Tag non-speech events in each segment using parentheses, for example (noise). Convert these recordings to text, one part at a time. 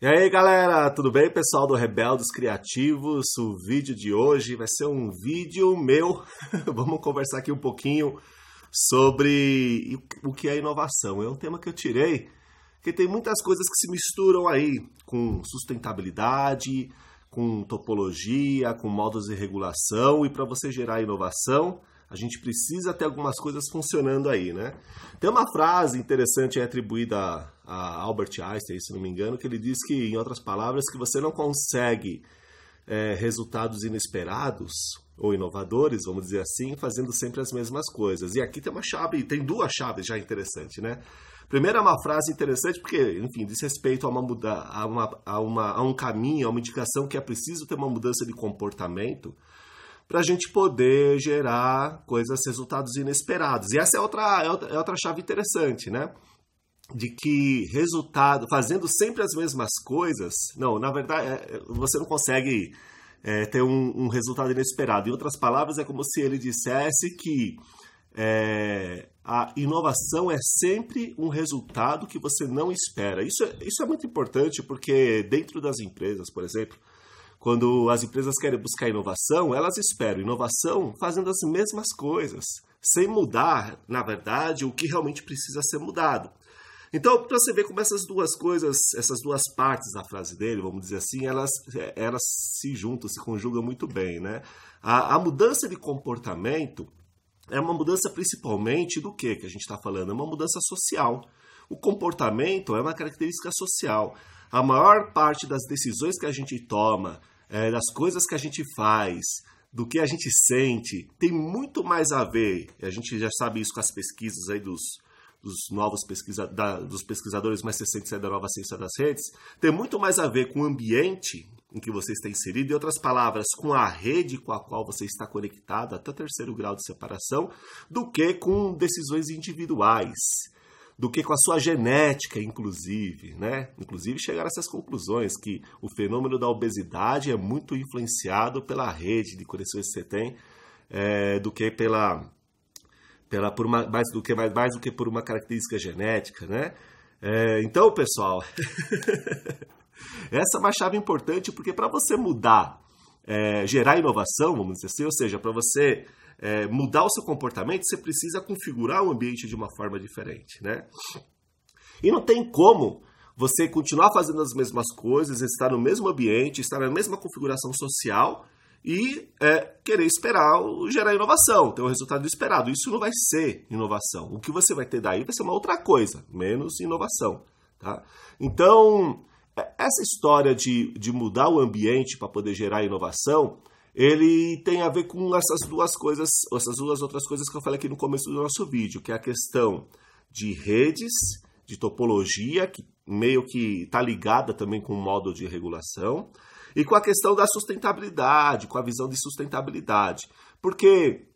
E aí galera, tudo bem? Pessoal do Rebeldes Criativos, o vídeo de hoje vai ser um vídeo meu. (laughs) Vamos conversar aqui um pouquinho sobre o que é inovação. É um tema que eu tirei, que tem muitas coisas que se misturam aí com sustentabilidade, com topologia, com modos de regulação e para você gerar inovação, a gente precisa ter algumas coisas funcionando aí, né? Tem uma frase interessante atribuída a Albert Einstein, se não me engano, que ele diz que, em outras palavras, que você não consegue é, resultados inesperados ou inovadores, vamos dizer assim, fazendo sempre as mesmas coisas. E aqui tem uma chave, tem duas chaves já interessantes, né? Primeiro é uma frase interessante porque, enfim, diz respeito a uma, muda, a, uma, a, uma, a um caminho, a uma indicação que é preciso ter uma mudança de comportamento para a gente poder gerar coisas, resultados inesperados. E essa é outra, é outra, é outra chave interessante, né? De que resultado, fazendo sempre as mesmas coisas, não, na verdade, é, você não consegue é, ter um, um, resultado inesperado. Em outras palavras, é como se ele dissesse que é, a inovação é sempre um resultado que você não espera. Isso, é, isso é muito importante porque dentro das empresas, por exemplo, quando as empresas querem buscar inovação, elas esperam inovação fazendo as mesmas coisas, sem mudar, na verdade, o que realmente precisa ser mudado. Então, para você ver como essas duas coisas, essas duas partes da frase dele, vamos dizer assim, elas, elas se juntam, se conjugam muito bem, né? A, a mudança de comportamento é uma mudança principalmente do que que a gente está falando? É uma mudança social. O comportamento é uma característica social a maior parte das decisões que a gente toma, é, das coisas que a gente faz, do que a gente sente, tem muito mais a ver, a gente já sabe isso com as pesquisas aí dos, dos novos pesquisa, da, dos pesquisadores mais recentes da nova ciência das redes, tem muito mais a ver com o ambiente em que você está inserido, em outras palavras, com a rede com a qual você está conectado até o terceiro grau de separação, do que com decisões individuais do que com a sua genética, inclusive, né? Inclusive chegar a essas conclusões que o fenômeno da obesidade é muito influenciado pela rede de conexões que você tem, é, do que pela, pela por uma, mais do que mais, mais do que por uma característica genética, né? É, então, pessoal, (laughs) essa é uma chave importante porque para você mudar, é, gerar inovação, vamos dizer assim, ou seja, para você é, mudar o seu comportamento, você precisa configurar o ambiente de uma forma diferente, né? E não tem como você continuar fazendo as mesmas coisas, estar no mesmo ambiente, estar na mesma configuração social e é, querer esperar gerar inovação, ter um resultado esperado. Isso não vai ser inovação. O que você vai ter daí vai ser uma outra coisa, menos inovação. Tá? Então, é, essa história de, de mudar o ambiente para poder gerar inovação ele tem a ver com essas duas coisas, essas duas outras coisas que eu falei aqui no começo do nosso vídeo, que é a questão de redes, de topologia, que meio que está ligada também com o modo de regulação, e com a questão da sustentabilidade, com a visão de sustentabilidade. Porque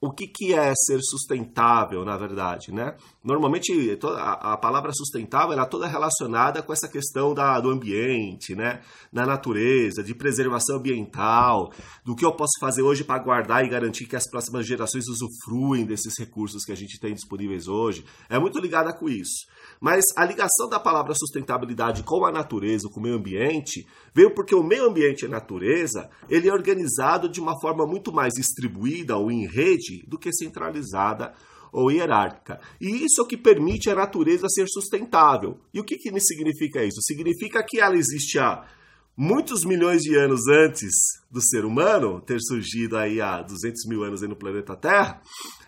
o que, que é ser sustentável, na verdade, né? Normalmente a, a palavra sustentável ela é toda relacionada com essa questão da, do ambiente, né? Da natureza, de preservação ambiental, do que eu posso fazer hoje para guardar e garantir que as próximas gerações usufruem desses recursos que a gente tem disponíveis hoje. É muito ligada com isso. Mas a ligação da palavra sustentabilidade com a natureza, com o meio ambiente, veio porque o meio ambiente e a natureza, ele é organizado de uma forma muito mais distribuída ou em rede do que centralizada ou hierárquica. E isso é o que permite a natureza ser sustentável. E o que, que significa isso? Significa que ela existe há muitos milhões de anos antes do ser humano ter surgido aí há 200 mil anos no planeta Terra,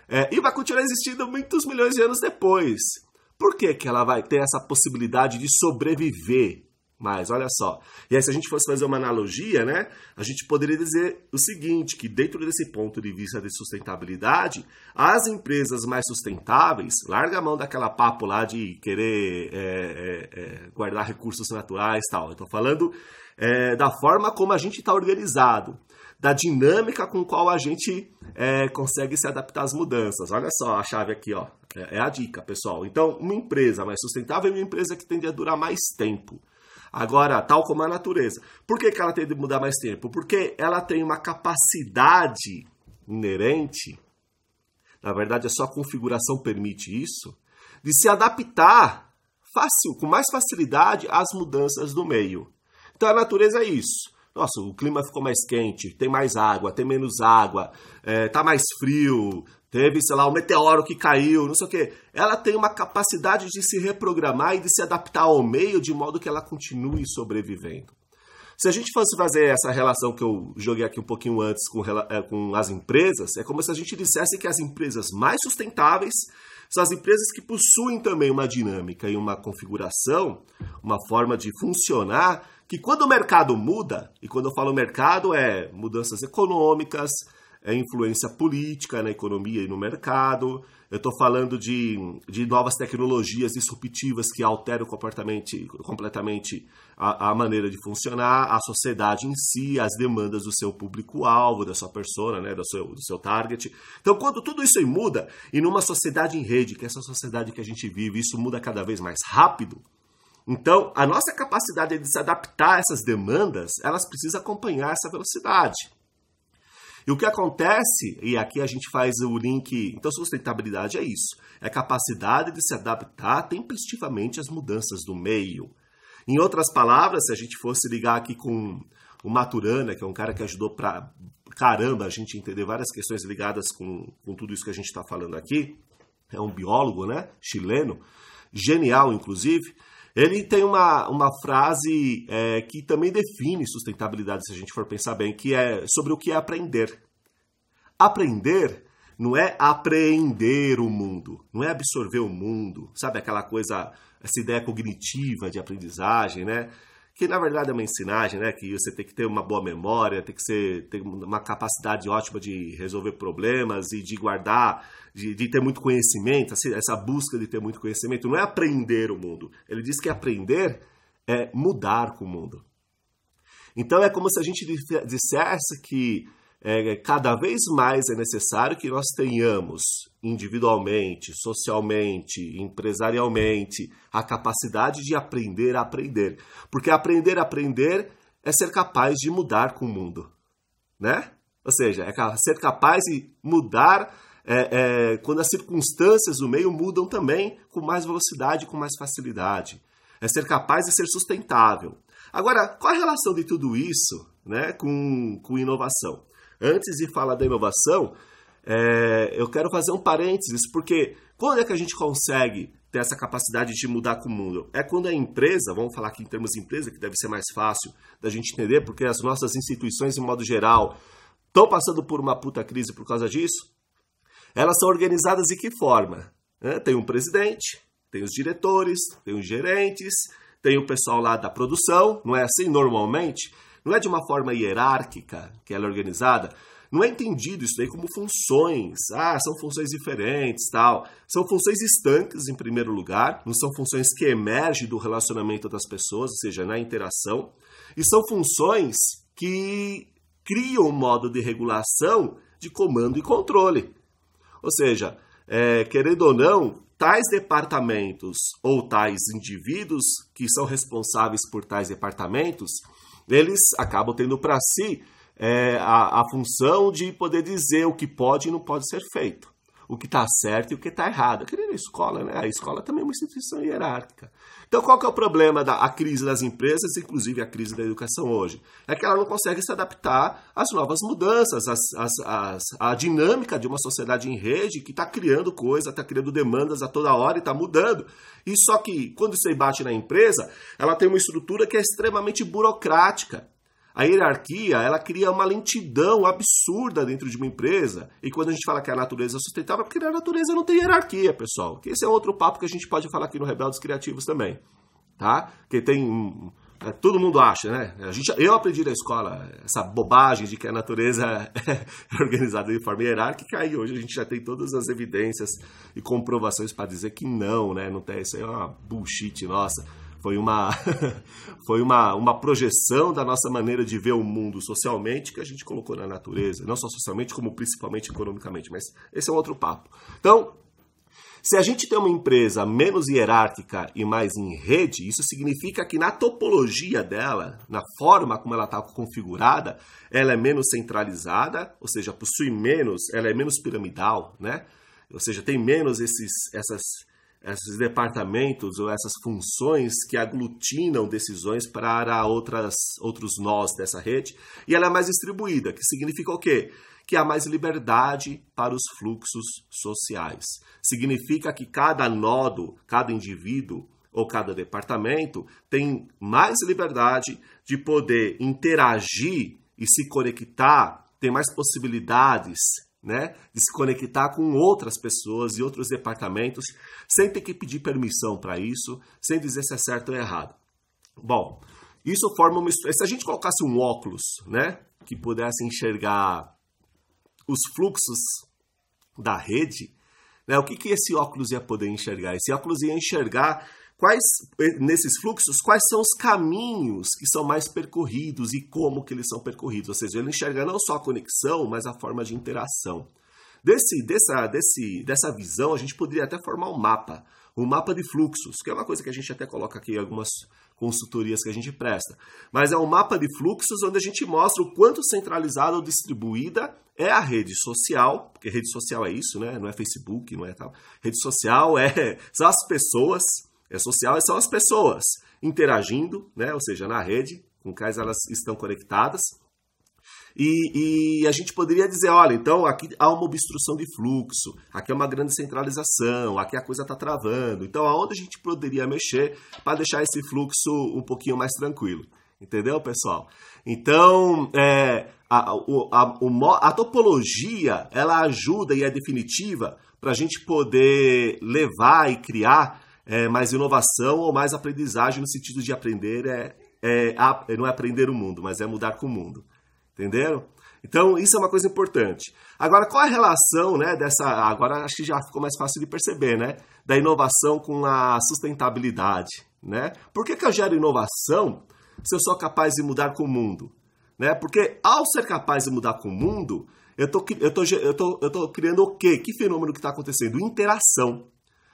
é, e vai continuar existindo muitos milhões de anos depois. Por que, que ela vai ter essa possibilidade de sobreviver? Mas olha só. E aí, se a gente fosse fazer uma analogia, né? A gente poderia dizer o seguinte: que dentro desse ponto de vista de sustentabilidade, as empresas mais sustentáveis, larga a mão daquela papo lá de querer é, é, é, guardar recursos naturais e tal. Eu estou falando é, da forma como a gente está organizado, da dinâmica com qual a gente é, consegue se adaptar às mudanças. Olha só a chave aqui, ó. É, é a dica, pessoal. Então, uma empresa mais sustentável é uma empresa que tende a durar mais tempo. Agora, tal como a natureza. Por que, que ela tem de mudar mais tempo? Porque ela tem uma capacidade inerente, na verdade, a sua configuração permite isso, de se adaptar fácil, com mais facilidade as mudanças do meio. Então a natureza é isso. Nossa, o clima ficou mais quente, tem mais água, tem menos água, é, tá mais frio, teve, sei lá, um meteoro que caiu, não sei o quê. Ela tem uma capacidade de se reprogramar e de se adaptar ao meio de modo que ela continue sobrevivendo. Se a gente fosse fazer essa relação que eu joguei aqui um pouquinho antes com, é, com as empresas, é como se a gente dissesse que as empresas mais sustentáveis são as empresas que possuem também uma dinâmica e uma configuração, uma forma de funcionar, que quando o mercado muda, e quando eu falo mercado é mudanças econômicas, é influência política na economia e no mercado. Eu estou falando de, de novas tecnologias disruptivas que alteram completamente a, a, maneira de funcionar, a sociedade em si, as demandas do seu público-alvo, da sua persona, né, do, seu, do seu target. Então, quando tudo isso muda, e numa sociedade em rede, que é essa sociedade que a gente vive, isso muda cada vez mais rápido, então, a nossa capacidade de se adaptar a essas demandas, elas precisam acompanhar essa velocidade. E o que acontece, e aqui a gente faz o link, então sustentabilidade é isso, é a capacidade de se adaptar tempestivamente às mudanças do meio. Em outras palavras, se a gente fosse ligar aqui com o Maturana, que é um cara que ajudou pra caramba a gente entender várias questões ligadas com, com tudo isso que a gente está falando aqui, é um biólogo, né, chileno, genial inclusive, ele tem uma, uma frase é, que também define sustentabilidade, se a gente for pensar bem, que é sobre o que é aprender. Aprender não é apreender o mundo, não é absorver o mundo, sabe aquela coisa, essa ideia cognitiva de aprendizagem, né? Que na verdade é uma ensinagem, né? Que você tem que ter uma boa memória, tem que ser, ter uma capacidade ótima de resolver problemas e de guardar, de, de ter muito conhecimento, essa busca de ter muito conhecimento. Não é aprender o mundo. Ele diz que aprender é mudar com o mundo. Então é como se a gente dissesse que é, cada vez mais é necessário que nós tenhamos individualmente, socialmente, empresarialmente, a capacidade de aprender a aprender. Porque aprender a aprender é ser capaz de mudar com o mundo. Né? Ou seja, é ser capaz de mudar é, é, quando as circunstâncias do meio mudam também com mais velocidade, com mais facilidade. É ser capaz de ser sustentável. Agora, qual a relação de tudo isso né, com, com inovação? Antes de falar da inovação, é, eu quero fazer um parênteses, porque quando é que a gente consegue ter essa capacidade de mudar com o mundo? É quando a empresa, vamos falar aqui em termos de empresa, que deve ser mais fácil da gente entender, porque as nossas instituições, em modo geral, estão passando por uma puta crise por causa disso. Elas são organizadas de que forma? É, tem um presidente, tem os diretores, tem os gerentes, tem o pessoal lá da produção, não é assim normalmente? Não é de uma forma hierárquica que ela é organizada, não é entendido isso daí como funções. Ah, são funções diferentes, tal. São funções estanques, em primeiro lugar, não são funções que emergem do relacionamento das pessoas, ou seja, na interação, e são funções que criam um modo de regulação de comando e controle. Ou seja, é, querendo ou não, tais departamentos ou tais indivíduos que são responsáveis por tais departamentos eles acabam tendo para si é, a, a função de poder dizer o que pode e não pode ser feito o que está certo e o que está errado. Aqui na escola, né? A escola também é uma instituição hierárquica. Então, qual que é o problema da a crise das empresas, inclusive a crise da educação hoje? É que ela não consegue se adaptar às novas mudanças, às, às, às, à dinâmica de uma sociedade em rede que está criando coisa, está criando demandas a toda hora e está mudando. E só que, quando você bate na empresa, ela tem uma estrutura que é extremamente burocrática. A hierarquia, ela cria uma lentidão absurda dentro de uma empresa. E quando a gente fala que a natureza é sustentável, é porque a natureza não tem hierarquia, pessoal. Que esse é outro papo que a gente pode falar aqui no Rebeldes Criativos também. Tá? Que tem é, todo mundo acha, né? A gente, eu aprendi na escola essa bobagem de que a natureza (laughs) é organizada de forma hierárquica e hoje a gente já tem todas as evidências e comprovações para dizer que não, né? Não tem, isso aí é uma bullshit nossa foi uma, (laughs) foi uma, uma projeção da nossa maneira de ver o mundo socialmente que a gente colocou na natureza, não só socialmente, como principalmente economicamente, mas esse é um outro papo. Então, se a gente tem uma empresa menos hierárquica e mais em rede, isso significa que na topologia dela, na forma como ela está configurada, ela é menos centralizada, ou seja, possui menos, ela é menos piramidal, né? Ou seja, tem menos esses, essas esses departamentos ou essas funções que aglutinam decisões para outras, outros nós dessa rede, e ela é mais distribuída, que significa o quê? Que há mais liberdade para os fluxos sociais. Significa que cada nodo, cada indivíduo ou cada departamento tem mais liberdade de poder interagir e se conectar, tem mais possibilidades né, de se conectar com outras pessoas e outros departamentos, sem ter que pedir permissão para isso, sem dizer se é certo ou errado. Bom, isso forma uma. Se a gente colocasse um óculos, né, que pudesse enxergar os fluxos da rede, né, o que, que esse óculos ia poder enxergar? Esse óculos ia enxergar quais nesses fluxos quais são os caminhos que são mais percorridos e como que eles são percorridos, ou seja, ele enxerga não só a conexão, mas a forma de interação. Desse, dessa, desse, dessa visão, a gente poderia até formar um mapa, um mapa de fluxos, que é uma coisa que a gente até coloca aqui em algumas consultorias que a gente presta. Mas é um mapa de fluxos onde a gente mostra o quanto centralizada ou distribuída é a rede social, porque rede social é isso, né? Não é Facebook, não é tal. Rede social é são as pessoas é social são as pessoas interagindo, né? ou seja, na rede, com quais elas estão conectadas. E, e, a gente poderia dizer, olha, então aqui há uma obstrução de fluxo, aqui é uma grande centralização, aqui a coisa está travando. Então, aonde a gente poderia mexer para deixar esse fluxo um pouquinho mais tranquilo? Entendeu, pessoal? Então, é, a, a, a, topologia ela ajuda e é definitiva para a gente poder levar e criar é, mais inovação ou mais aprendizagem no sentido de aprender é, é, é, não é aprender o mundo, mas é mudar com o mundo. Entenderam? Então, isso é uma coisa importante. Agora, qual é a relação né, dessa. Agora acho que já ficou mais fácil de perceber, né? Da inovação com a sustentabilidade. Né? Por que, que eu gero inovação se eu sou capaz de mudar com o mundo? Né? Porque ao ser capaz de mudar com o mundo, eu estou eu tô, eu tô, eu tô criando o quê? Que fenômeno que está acontecendo? Interação.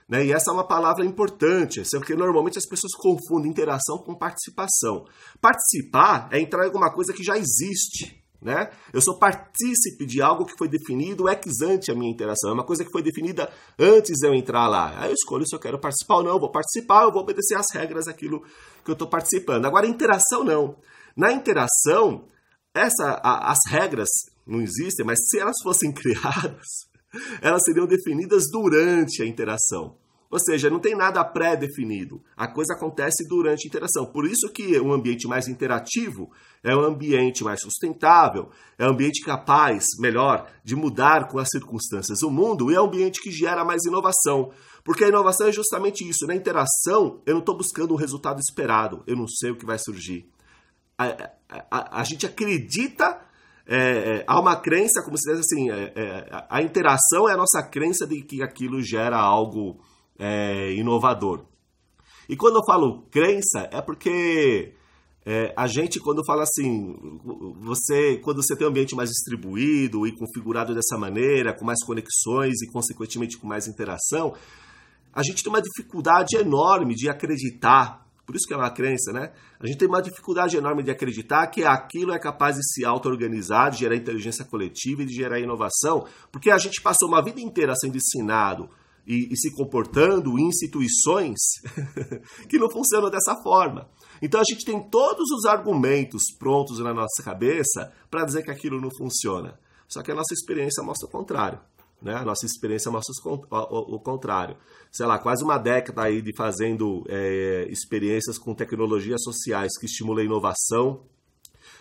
Né? E essa é uma palavra importante, porque normalmente as pessoas confundem interação com participação. Participar é entrar em alguma coisa que já existe. Né? Eu sou partícipe de algo que foi definido ex ante a minha interação. É uma coisa que foi definida antes de eu entrar lá. Aí eu escolho se eu quero participar ou não. Eu vou participar, eu vou obedecer às regras daquilo que eu estou participando. Agora, interação não. Na interação, essa, a, as regras não existem, mas se elas fossem (laughs) criadas, (laughs) elas seriam definidas durante a interação. Ou seja, não tem nada pré-definido. A coisa acontece durante a interação. Por isso que um ambiente mais interativo é um ambiente mais sustentável, é um ambiente capaz, melhor, de mudar com as circunstâncias do mundo e é um ambiente que gera mais inovação. Porque a inovação é justamente isso. Na interação, eu não estou buscando o resultado esperado. Eu não sei o que vai surgir. A, a, a, a gente acredita é, é, há uma crença, como se diz assim, é, é, a interação é a nossa crença de que aquilo gera algo é, inovador. E quando eu falo crença, é porque a gente, quando fala assim, você, quando você tem um ambiente mais distribuído e configurado dessa maneira, com mais conexões e, consequentemente, com mais interação, a gente tem uma dificuldade enorme de acreditar por isso que é uma crença, né? A gente tem uma dificuldade enorme de acreditar que aquilo é capaz de se auto-organizar, de gerar inteligência coletiva e de gerar inovação, porque a gente passou uma vida inteira sendo ensinado e, e se comportando em instituições (laughs) que não funcionam dessa forma. Então a gente tem todos os argumentos prontos na nossa cabeça para dizer que aquilo não funciona. Só que a nossa experiência mostra o contrário. Né? A nossa experiência mostra o, contrário. Sei lá, quase uma década aí de fazendo é, experiências com tecnologias sociais que estimulam a inovação,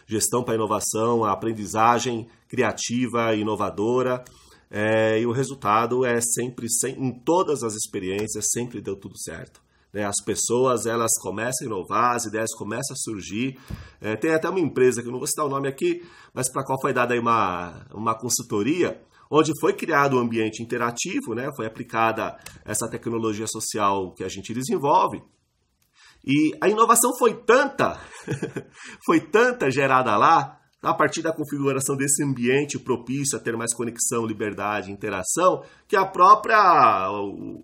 gestão para inovação, a aprendizagem criativa e inovadora. É, e o resultado é sempre, sem, em todas as experiências, sempre deu tudo certo. Né? As pessoas elas começam a inovar, as ideias começam a surgir. É, tem até uma empresa, que eu não vou citar o nome aqui, mas para qual foi dada aí uma, uma consultoria, onde foi criado um ambiente interativo, né? foi aplicada essa tecnologia social que a gente desenvolve. E a inovação foi tanta, (laughs) foi tanta gerada lá, a partir da configuração desse ambiente propício a ter mais conexão, liberdade, interação, que a própria,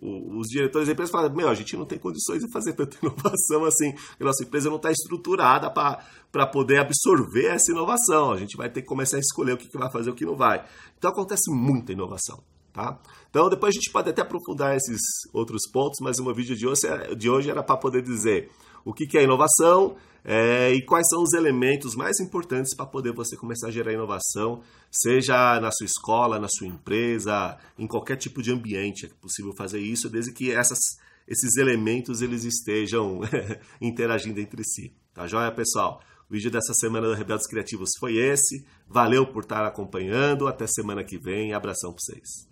os diretores da empresa falaram, meu, a gente não tem condições de fazer tanta (laughs) inovação assim, a nossa empresa não está estruturada para poder absorver essa inovação, a gente vai ter que começar a escolher o que, vai fazer e o que não vai. Então acontece muita inovação. Tá? Então depois a gente pode até aprofundar esses outros pontos, mas o meu vídeo de hoje, de hoje era para poder dizer o que, que é inovação é, e quais são os elementos mais importantes para poder você começar a gerar inovação, seja na sua escola, na sua empresa, em qualquer tipo de ambiente é possível fazer isso, desde que essas, esses elementos eles estejam (laughs) interagindo entre si. Tá joia, pessoal? O vídeo dessa semana do Rebeldes Criativos foi esse. Valeu por estar acompanhando. Até semana que vem. Abração para vocês.